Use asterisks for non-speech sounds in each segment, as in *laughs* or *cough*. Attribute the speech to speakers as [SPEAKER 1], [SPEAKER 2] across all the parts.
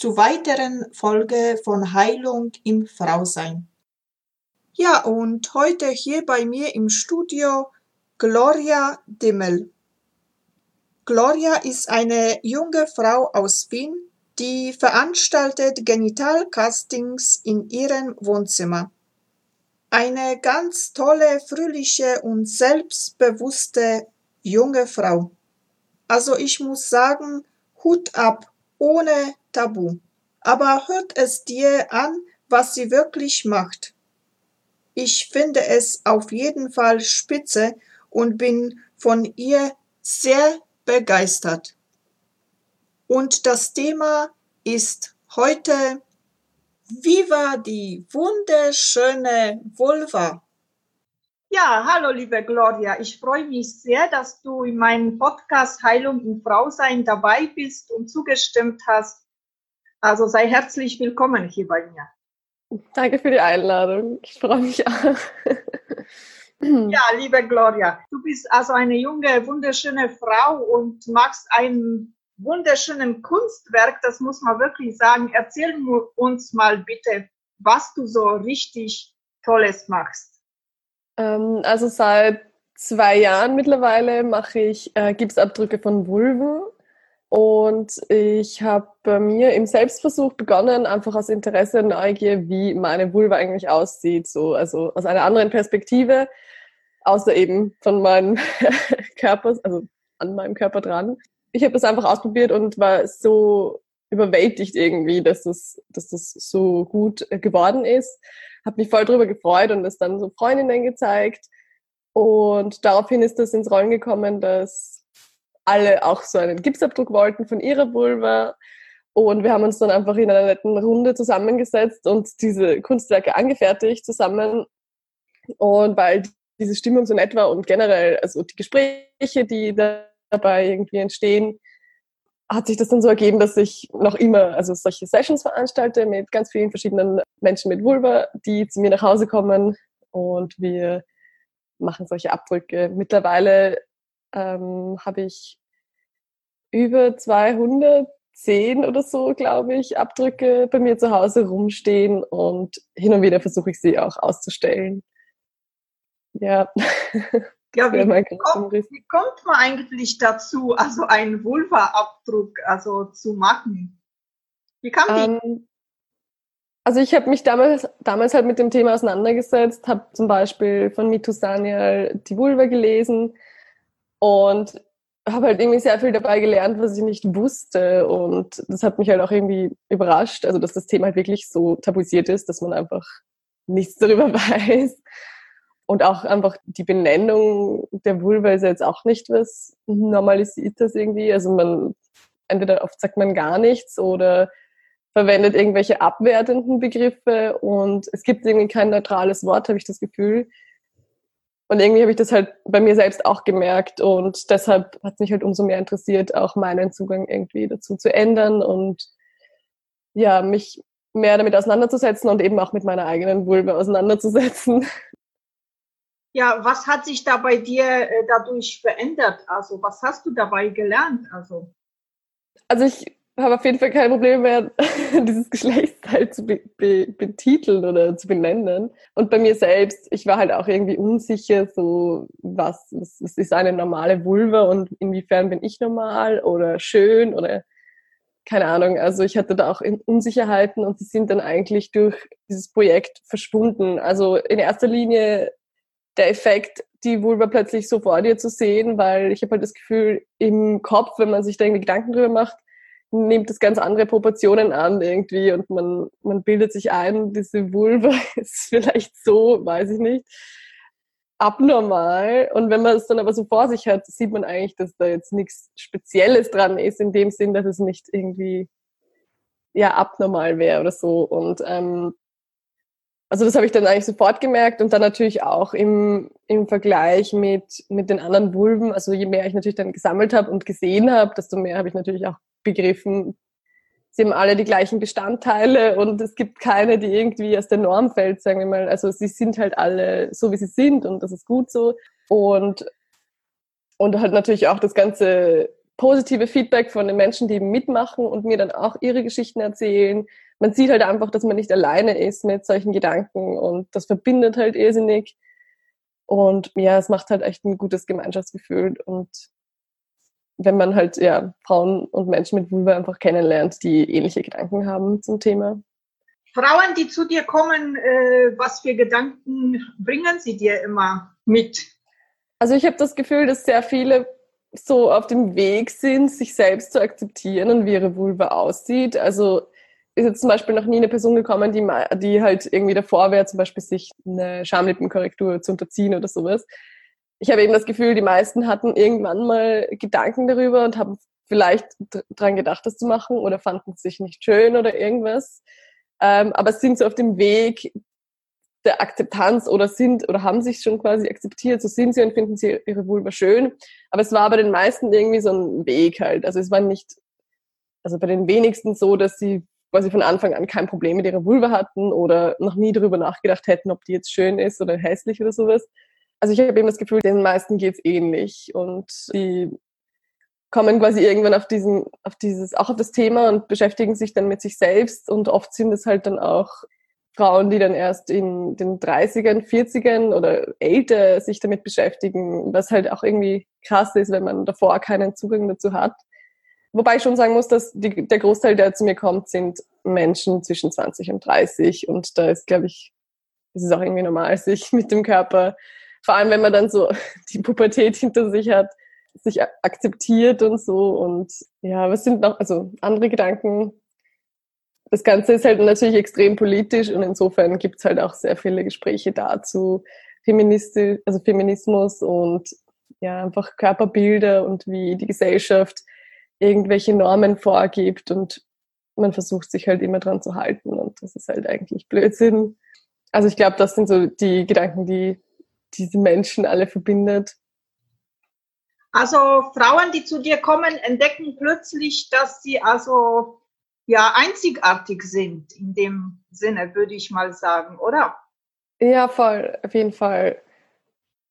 [SPEAKER 1] zu weiteren Folge von Heilung im Frausein. Ja, und heute hier bei mir im Studio Gloria Dimmel. Gloria ist eine junge Frau aus Wien, die veranstaltet Genitalcastings in ihrem Wohnzimmer. Eine ganz tolle, fröhliche und selbstbewusste junge Frau. Also ich muss sagen, Hut ab, ohne Tabu. Aber hört es dir an, was sie wirklich macht. Ich finde es auf jeden Fall spitze und bin von ihr sehr begeistert. Und das Thema ist heute wie war die wunderschöne Vulva?
[SPEAKER 2] Ja, hallo liebe Gloria. Ich freue mich sehr, dass du in meinem Podcast Heilung im Frausein dabei bist und zugestimmt hast. Also sei herzlich willkommen hier bei mir.
[SPEAKER 3] Danke für die Einladung. Ich freue mich auch. *laughs*
[SPEAKER 2] Ja, liebe Gloria, du bist also eine junge, wunderschöne Frau und machst einen wunderschönen Kunstwerk, das muss man wirklich sagen. Erzähl uns mal bitte, was du so richtig Tolles machst.
[SPEAKER 3] Ähm, also seit zwei Jahren mittlerweile mache ich äh, Gipsabdrücke von Vulven. Und ich habe bei mir im Selbstversuch begonnen, einfach aus Interesse und Neugier, wie meine Vulva eigentlich aussieht, so, also aus einer anderen Perspektive, außer eben von meinem *laughs* Körper, also an meinem Körper dran ich habe das einfach ausprobiert und war so überwältigt irgendwie, dass das, dass das so gut geworden ist. Habe mich voll drüber gefreut und es dann so Freundinnen gezeigt. Und daraufhin ist das ins Rollen gekommen, dass alle auch so einen Gipsabdruck wollten von ihrer Vulva. Und wir haben uns dann einfach in einer netten Runde zusammengesetzt und diese Kunstwerke angefertigt zusammen. Und weil diese Stimmung so nett war und generell, also die Gespräche, die da dabei irgendwie entstehen, hat sich das dann so ergeben, dass ich noch immer also solche Sessions veranstalte mit ganz vielen verschiedenen Menschen mit Vulva, die zu mir nach Hause kommen und wir machen solche Abdrücke. Mittlerweile ähm, habe ich über 210 oder so, glaube ich, Abdrücke bei mir zu Hause rumstehen und hin und wieder versuche ich sie auch auszustellen. Ja. *laughs*
[SPEAKER 2] Ja, wie, kommt, wie kommt man eigentlich dazu, also einen Vulva-Abdruck also zu machen? Wie kam die? Ähm,
[SPEAKER 3] also ich habe mich damals, damals halt mit dem Thema auseinandergesetzt, habe zum Beispiel von Mitus Daniel die Vulva gelesen und habe halt irgendwie sehr viel dabei gelernt, was ich nicht wusste und das hat mich halt auch irgendwie überrascht, also dass das Thema halt wirklich so tabuisiert ist, dass man einfach nichts darüber *laughs* weiß. Und auch einfach die Benennung der Vulva ist jetzt auch nicht was Normalisiertes irgendwie. Also man, entweder oft sagt man gar nichts oder verwendet irgendwelche abwertenden Begriffe und es gibt irgendwie kein neutrales Wort, habe ich das Gefühl. Und irgendwie habe ich das halt bei mir selbst auch gemerkt und deshalb hat es mich halt umso mehr interessiert, auch meinen Zugang irgendwie dazu zu ändern und ja, mich mehr damit auseinanderzusetzen und eben auch mit meiner eigenen Vulva auseinanderzusetzen.
[SPEAKER 2] Ja, was hat sich da bei dir äh, dadurch verändert? Also, was hast du dabei gelernt? Also,
[SPEAKER 3] also ich habe auf jeden Fall keine Probleme mehr, *laughs* dieses Geschlechtsteil zu be be betiteln oder zu benennen. Und bei mir selbst, ich war halt auch irgendwie unsicher, so was, was, was ist eine normale Vulva und inwiefern bin ich normal oder schön oder keine Ahnung. Also ich hatte da auch Unsicherheiten und die sind dann eigentlich durch dieses Projekt verschwunden. Also in erster Linie der Effekt, die Vulva plötzlich so vor dir zu sehen, weil ich habe halt das Gefühl, im Kopf, wenn man sich da irgendwie Gedanken drüber macht, nimmt das ganz andere Proportionen an irgendwie und man, man bildet sich ein, diese Vulva *laughs* ist vielleicht so, weiß ich nicht, abnormal. Und wenn man es dann aber so vor sich hat, sieht man eigentlich, dass da jetzt nichts Spezielles dran ist, in dem Sinn, dass es nicht irgendwie ja abnormal wäre oder so. Und ähm, also das habe ich dann eigentlich sofort gemerkt und dann natürlich auch im, im Vergleich mit, mit den anderen Vulven. Also je mehr ich natürlich dann gesammelt habe und gesehen habe, desto mehr habe ich natürlich auch begriffen, sie haben alle die gleichen Bestandteile und es gibt keine, die irgendwie aus der Norm fällt, sagen wir mal. Also sie sind halt alle so, wie sie sind und das ist gut so. Und, und halt natürlich auch das ganze positive Feedback von den Menschen, die mitmachen und mir dann auch ihre Geschichten erzählen. Man sieht halt einfach, dass man nicht alleine ist mit solchen Gedanken und das verbindet halt irrsinnig. Und ja, es macht halt echt ein gutes Gemeinschaftsgefühl und wenn man halt ja Frauen und Menschen mit Vulva einfach kennenlernt, die ähnliche Gedanken haben zum Thema.
[SPEAKER 2] Frauen, die zu dir kommen, äh, was für Gedanken bringen sie dir immer mit?
[SPEAKER 3] Also ich habe das Gefühl, dass sehr viele so auf dem Weg sind, sich selbst zu akzeptieren und wie ihre Vulva aussieht. Also ist jetzt zum Beispiel noch nie eine Person gekommen, die, die halt irgendwie davor wäre, zum Beispiel sich eine Schamlippenkorrektur zu unterziehen oder sowas ich habe eben das Gefühl, die meisten hatten irgendwann mal Gedanken darüber und haben vielleicht dran gedacht, das zu machen oder fanden es sich nicht schön oder irgendwas. Ähm, aber sind so auf dem Weg der Akzeptanz oder sind oder haben sich schon quasi akzeptiert, so sind sie und finden sie ihre Vulva schön. Aber es war bei den meisten irgendwie so ein Weg halt. Also es war nicht, also bei den wenigsten so, dass sie quasi von Anfang an kein Problem mit ihrer Vulva hatten oder noch nie darüber nachgedacht hätten, ob die jetzt schön ist oder hässlich oder sowas, also ich habe eben das Gefühl, den meisten geht's ähnlich und die kommen quasi irgendwann auf diesen, auf dieses, auch auf das Thema und beschäftigen sich dann mit sich selbst und oft sind es halt dann auch Frauen, die dann erst in den 30ern, 40ern oder älter sich damit beschäftigen, was halt auch irgendwie krass ist, wenn man davor keinen Zugang dazu hat. Wobei ich schon sagen muss, dass die, der Großteil, der zu mir kommt, sind Menschen zwischen 20 und 30 und da ist, glaube ich, es ist auch irgendwie normal, *laughs* sich mit dem Körper vor allem wenn man dann so *laughs* die Pubertät hinter sich hat, sich akzeptiert und so. Und ja, was sind noch, also andere Gedanken? Das Ganze ist halt natürlich extrem politisch und insofern gibt es halt auch sehr viele Gespräche dazu. Feministisch, also Feminismus und ja, einfach Körperbilder und wie die Gesellschaft irgendwelche Normen vorgibt und man versucht sich halt immer dran zu halten und das ist halt eigentlich Blödsinn. Also ich glaube, das sind so die Gedanken, die diese Menschen alle verbindet?
[SPEAKER 2] Also Frauen, die zu dir kommen, entdecken plötzlich, dass sie also ja einzigartig sind in dem Sinne, würde ich mal sagen, oder?
[SPEAKER 3] Ja, voll, auf jeden Fall.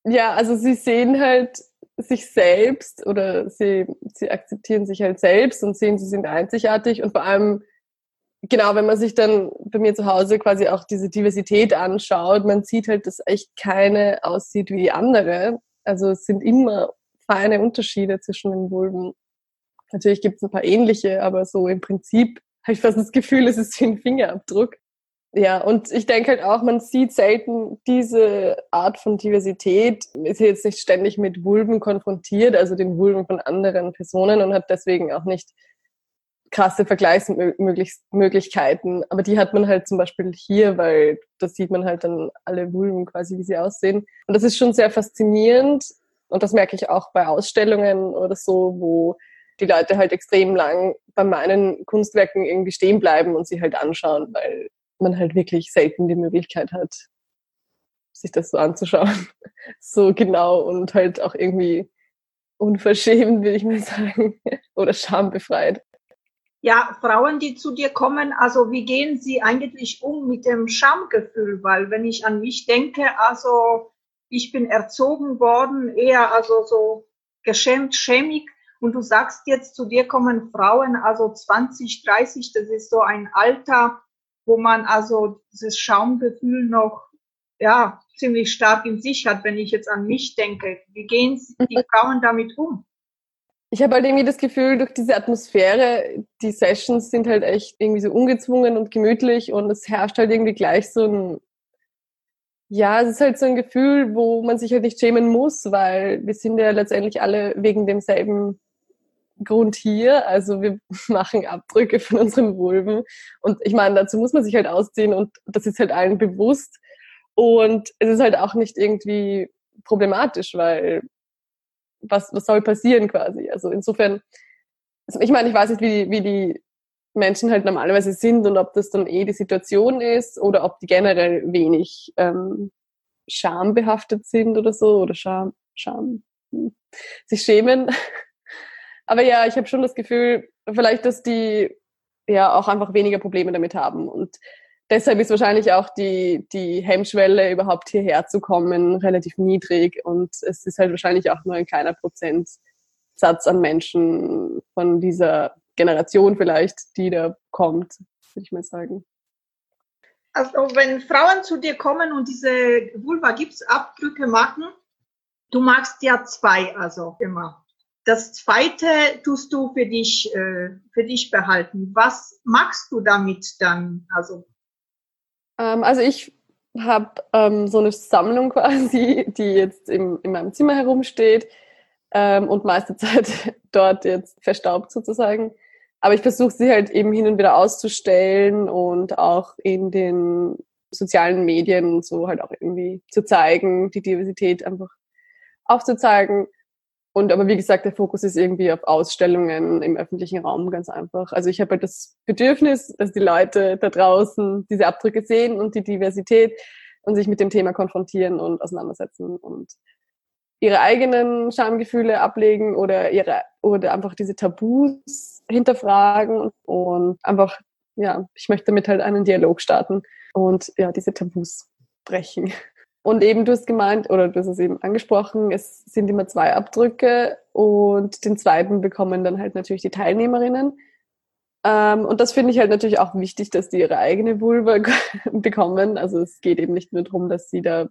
[SPEAKER 3] Ja, also sie sehen halt sich selbst oder sie, sie akzeptieren sich halt selbst und sehen, sie sind einzigartig und vor allem genau, wenn man sich dann bei mir zu Hause quasi auch diese Diversität anschaut, man sieht halt, dass echt keine aussieht wie die andere. Also es sind immer feine Unterschiede zwischen den Vulven. Natürlich gibt es ein paar ähnliche, aber so im Prinzip habe ich fast das Gefühl, es ist wie ein Fingerabdruck. Ja, und ich denke halt auch, man sieht selten diese Art von Diversität, ist jetzt nicht ständig mit Vulven konfrontiert, also den Vulven von anderen Personen und hat deswegen auch nicht krasse Vergleichsmöglichkeiten. Aber die hat man halt zum Beispiel hier, weil da sieht man halt dann alle Vulven quasi, wie sie aussehen. Und das ist schon sehr faszinierend. Und das merke ich auch bei Ausstellungen oder so, wo die Leute halt extrem lang bei meinen Kunstwerken irgendwie stehen bleiben und sie halt anschauen, weil man halt wirklich selten die Möglichkeit hat, sich das so anzuschauen. *laughs* So genau und halt auch irgendwie unverschämt, würde ich mal sagen, *laughs* oder schambefreit.
[SPEAKER 2] Ja, Frauen, die zu dir kommen, also wie gehen sie eigentlich um mit dem Schamgefühl? Weil wenn ich an mich denke, also ich bin erzogen worden, eher also so geschämt, schämig Und du sagst jetzt, zu dir kommen Frauen, also 20, 30, das ist so ein Alter, wo man also dieses Schaumgefühl noch, ja, ziemlich stark in sich hat, wenn ich jetzt an mich denke. Wie gehen die. Frauen damit um?
[SPEAKER 3] Ich habe halt irgendwie das Gefühl, durch diese Atmosphäre, die Sessions sind halt echt irgendwie so ungezwungen und gemütlich und es herrscht halt irgendwie gleich so ein, ja, es ist halt so ein Gefühl, wo man sich halt nicht schämen muss, weil wir sind ja letztendlich alle wegen demselben Grund hier. Also wir *laughs* machen Abdrücke von unseren Vulven und ich meine, dazu muss man sich halt ausziehen und das ist halt allen bewusst und es ist halt auch nicht irgendwie problematisch, weil was, was soll passieren quasi? Also insofern, also ich meine, ich weiß nicht, wie die, wie die Menschen halt normalerweise sind und ob das dann eh die Situation ist oder ob die generell wenig ähm, schambehaftet sind oder so oder Scham, Scham, hm, sich schämen. *laughs* Aber ja, ich habe schon das Gefühl, vielleicht, dass die ja auch einfach weniger Probleme damit haben und deshalb ist wahrscheinlich auch die, die Hemmschwelle, überhaupt hierher zu kommen, relativ niedrig. Und es ist halt wahrscheinlich auch nur ein kleiner Prozentsatz an Menschen von dieser Generation vielleicht, die da kommt, würde ich mal sagen.
[SPEAKER 2] Also wenn Frauen zu dir kommen und diese Vulva-Gipsabdrücke machen, du magst ja zwei, also immer. Das zweite tust du für dich, äh, für dich behalten. Was magst du damit dann? Also
[SPEAKER 3] also ich habe ähm, so eine Sammlung *laughs* quasi, die jetzt im, in meinem Zimmer herumsteht ähm, und meiste *laughs* Zeit dort jetzt verstaubt sozusagen. Aber ich versuche sie halt eben hin und wieder auszustellen und auch in den sozialen Medien und so halt auch irgendwie zu zeigen, die Diversität einfach aufzuzeigen. Und aber wie gesagt, der Fokus ist irgendwie auf Ausstellungen im öffentlichen Raum ganz einfach. Also ich habe halt das Bedürfnis, dass die Leute da draußen diese Abdrücke sehen und die Diversität und sich mit dem Thema konfrontieren und auseinandersetzen und ihre eigenen Schamgefühle ablegen oder ihre oder einfach diese Tabus hinterfragen und einfach ja, ich möchte damit halt einen Dialog starten und ja, diese Tabus brechen. Und eben, du hast gemeint, oder du hast es eben angesprochen, es sind immer zwei Abdrücke und den zweiten bekommen dann halt natürlich die Teilnehmerinnen. Ähm, und das finde ich halt natürlich auch wichtig, dass die ihre eigene Vulva *laughs* bekommen. Also es geht eben nicht nur darum, dass sie da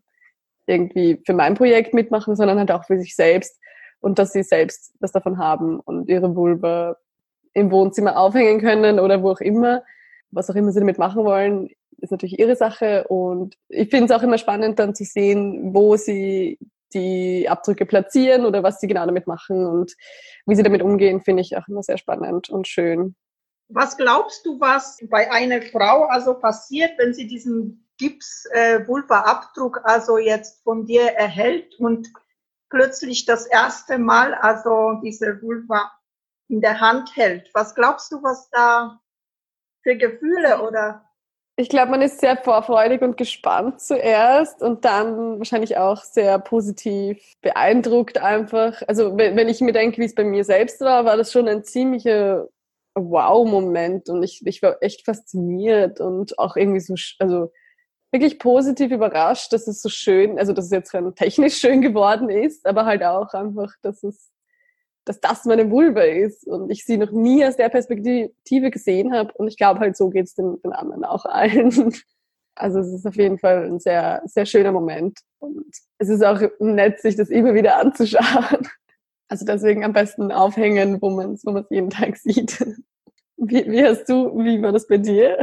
[SPEAKER 3] irgendwie für mein Projekt mitmachen, sondern halt auch für sich selbst und dass sie selbst was davon haben und ihre Vulva im Wohnzimmer aufhängen können oder wo auch immer, was auch immer sie damit machen wollen ist natürlich ihre Sache und ich finde es auch immer spannend dann zu sehen, wo sie die Abdrücke platzieren oder was sie genau damit machen und wie sie damit umgehen, finde ich auch immer sehr spannend und schön.
[SPEAKER 2] Was glaubst du, was bei einer Frau also passiert, wenn sie diesen Gips-Vulva-Abdruck äh, also jetzt von dir erhält und plötzlich das erste Mal also diese Vulva in der Hand hält? Was glaubst du, was da für Gefühle oder
[SPEAKER 3] ich glaube, man ist sehr vorfreudig und gespannt zuerst und dann wahrscheinlich auch sehr positiv beeindruckt einfach. Also wenn, wenn ich mir denke, wie es bei mir selbst war, war das schon ein ziemlicher Wow-Moment und ich, ich war echt fasziniert und auch irgendwie so, also wirklich positiv überrascht, dass es so schön, also dass es jetzt technisch schön geworden ist, aber halt auch einfach, dass es dass das meine Vulva ist und ich sie noch nie aus der Perspektive gesehen habe. Und ich glaube halt, so geht es den, den anderen auch allen. *laughs* Also es ist auf jeden Fall ein sehr, sehr schöner Moment. Und es ist auch nett, sich das immer wieder anzuschauen. *laughs* Also deswegen am besten aufhängen, wo man es wo jeden Tag sieht. *laughs* Wie, wie hast du, wie war das bei dir?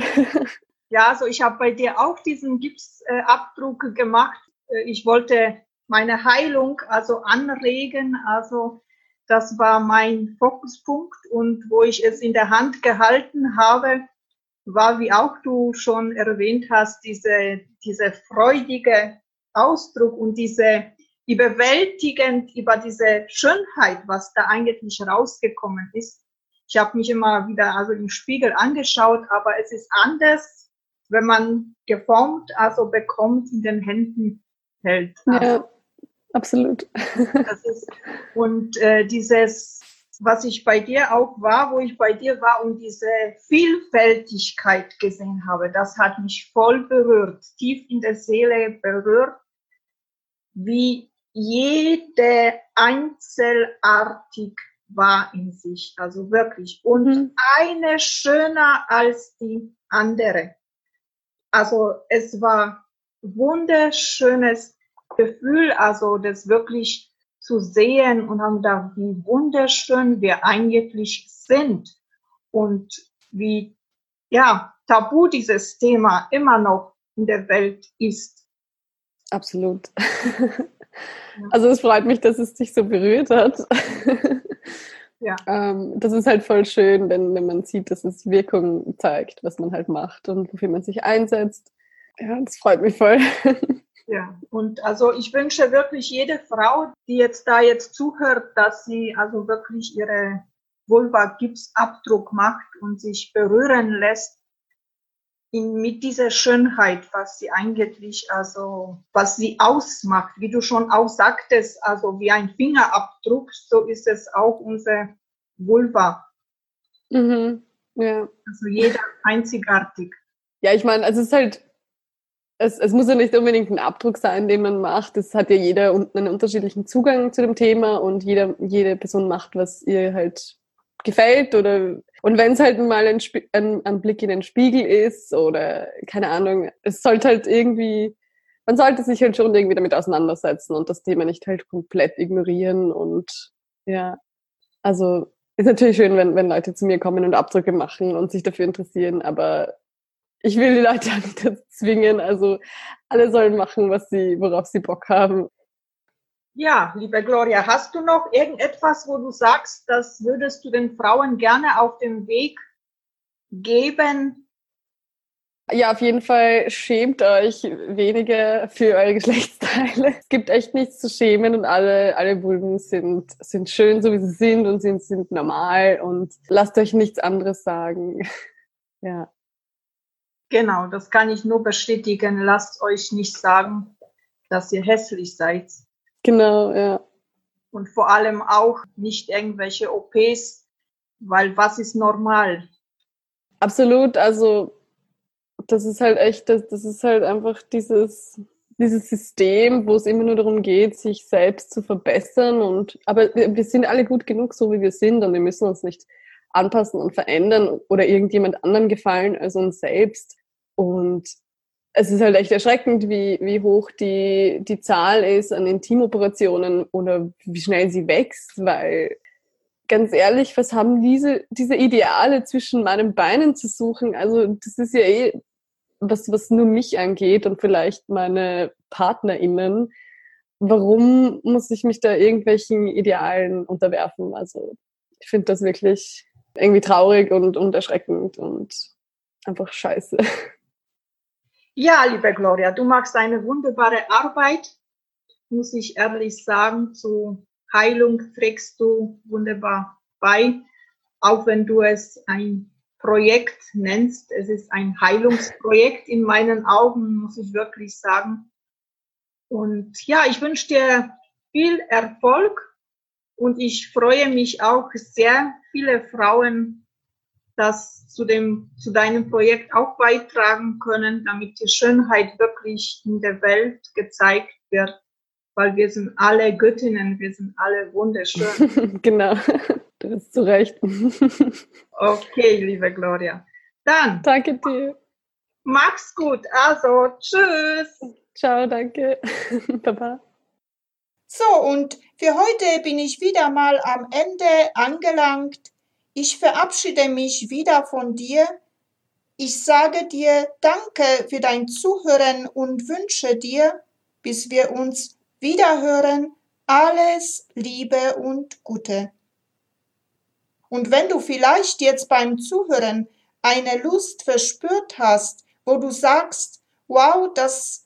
[SPEAKER 2] Ja, also ich habe bei dir auch diesen Gipsabdruck gemacht. Ich wollte meine Heilung also anregen, also das war mein Fokuspunkt und wo ich es in der Hand gehalten habe, war, wie auch du schon erwähnt hast, diese, diese freudige Ausdruck und diese überwältigend über diese Schönheit, was da eigentlich rausgekommen ist. Ich habe mich immer wieder also im Spiegel angeschaut, aber es ist anders, wenn man geformt, also bekommt, in den Händen hält.
[SPEAKER 3] Ja. Absolut.
[SPEAKER 2] Ist, und äh, dieses, was ich bei dir auch war, wo ich bei dir war und diese Vielfältigkeit gesehen habe, das hat mich voll berührt, tief in der Seele berührt, wie jede einzelartig war in sich, also wirklich. Und mhm. eine schöner als die andere. Also es war wunderschönes Gefühl, also das wirklich zu sehen und haben da, wie wunderschön wir eigentlich sind und wie, ja, tabu dieses Thema immer noch in der Welt ist.
[SPEAKER 3] Absolut. Also es freut mich, dass es dich so berührt hat. Ja. Ähm, das ist halt voll schön, wenn, wenn man sieht, dass es Wirkung zeigt, was man halt macht und wofür man sich einsetzt. Ja, das freut mich voll.
[SPEAKER 2] Ja, und also ich wünsche wirklich jede Frau, die jetzt da jetzt zuhört, dass sie also wirklich ihre Vulva-Gipsabdruck macht und sich berühren lässt in, mit dieser Schönheit, was sie eigentlich, also, was sie ausmacht, wie du schon auch sagtest, also wie ein Fingerabdruck, so ist es auch unser Vulva. Mhm, ja. Also jeder einzigartig.
[SPEAKER 3] Ja, ich meine, also es ist halt, es, es muss ja nicht unbedingt ein Abdruck sein, den man macht. Es hat ja jeder einen unterschiedlichen Zugang zu dem Thema und jeder, jede Person macht, was ihr halt gefällt oder und wenn es halt mal ein, ein, ein, Blick in den Spiegel ist oder keine Ahnung, es sollte halt irgendwie, man sollte sich halt schon irgendwie damit auseinandersetzen und das Thema nicht halt komplett ignorieren und ja, also ist natürlich schön, wenn, wenn Leute zu mir kommen und Abdrücke machen und sich dafür interessieren, aber ich will die Leute auch *laughs* nicht dazu zwingen. Also alle sollen machen, was sie, worauf sie Bock haben.
[SPEAKER 2] Ja, liebe Gloria, hast du noch irgendetwas, wo du sagst, das würdest du den Frauen gerne auf dem Weg geben?
[SPEAKER 3] Ja, auf jeden Fall schämt euch weniger für eure *laughs* Geschlechtsteile. Es gibt echt nichts zu schämen und alle, alle Vulven sind, sind schön, so wie sie sind und sind, sind normal und lasst euch nichts anderes sagen. *laughs* Ja.
[SPEAKER 2] Genau, das kann ich nur bestätigen. Lasst euch nicht sagen, dass ihr hässlich seid.
[SPEAKER 3] Genau, ja.
[SPEAKER 2] Und vor allem auch nicht irgendwelche OPs, weil was ist normal?
[SPEAKER 3] Absolut, also das ist halt echt, das, das ist halt einfach dieses, dieses System, wo es immer nur darum geht, sich selbst zu verbessern und aber wir, wir sind alle gut genug, so wie wir sind und wir müssen uns nicht anpassen und verändern oder irgendjemand anderen gefallen als uns selbst. Und es ist halt echt erschreckend, wie, wie hoch die, die Zahl ist an Intimoperationen oder wie schnell sie wächst, weil ganz ehrlich, was haben diese, diese Ideale zwischen meinen Beinen zu suchen? Also das ist ja eh was, was nur mich angeht und vielleicht meine PartnerInnen. Warum muss ich mich da irgendwelchen Idealen unterwerfen? Also ich finde das wirklich irgendwie traurig und, und erschreckend und einfach scheiße.
[SPEAKER 2] Ja, liebe Gloria, du machst eine wunderbare Arbeit, muss ich ehrlich sagen. Zu Heilung trägst du wunderbar bei, auch wenn du es ein Projekt nennst. Es ist ein Heilungsprojekt in meinen Augen, muss ich wirklich sagen. Und ja, ich wünsche dir viel Erfolg und ich freue mich auch sehr, viele Frauen das zu dem, zu deinem Projekt auch beitragen können, damit die Schönheit wirklich in der Welt gezeigt wird, weil wir sind alle Göttinnen, wir sind alle wunderschön. *laughs*
[SPEAKER 3] genau, *laughs* du bist zu Recht. *laughs*
[SPEAKER 2] okay, liebe Gloria. Dann.
[SPEAKER 3] Danke dir.
[SPEAKER 2] Mach's gut. Also, tschüss.
[SPEAKER 3] Ciao, danke. Baba.
[SPEAKER 1] So, und für heute bin ich wieder mal am Ende angelangt. Ich verabschiede mich wieder von dir. Ich sage dir Danke für dein Zuhören und wünsche dir, bis wir uns wiederhören, alles Liebe und Gute. Und wenn du vielleicht jetzt beim Zuhören eine Lust verspürt hast, wo du sagst, wow, das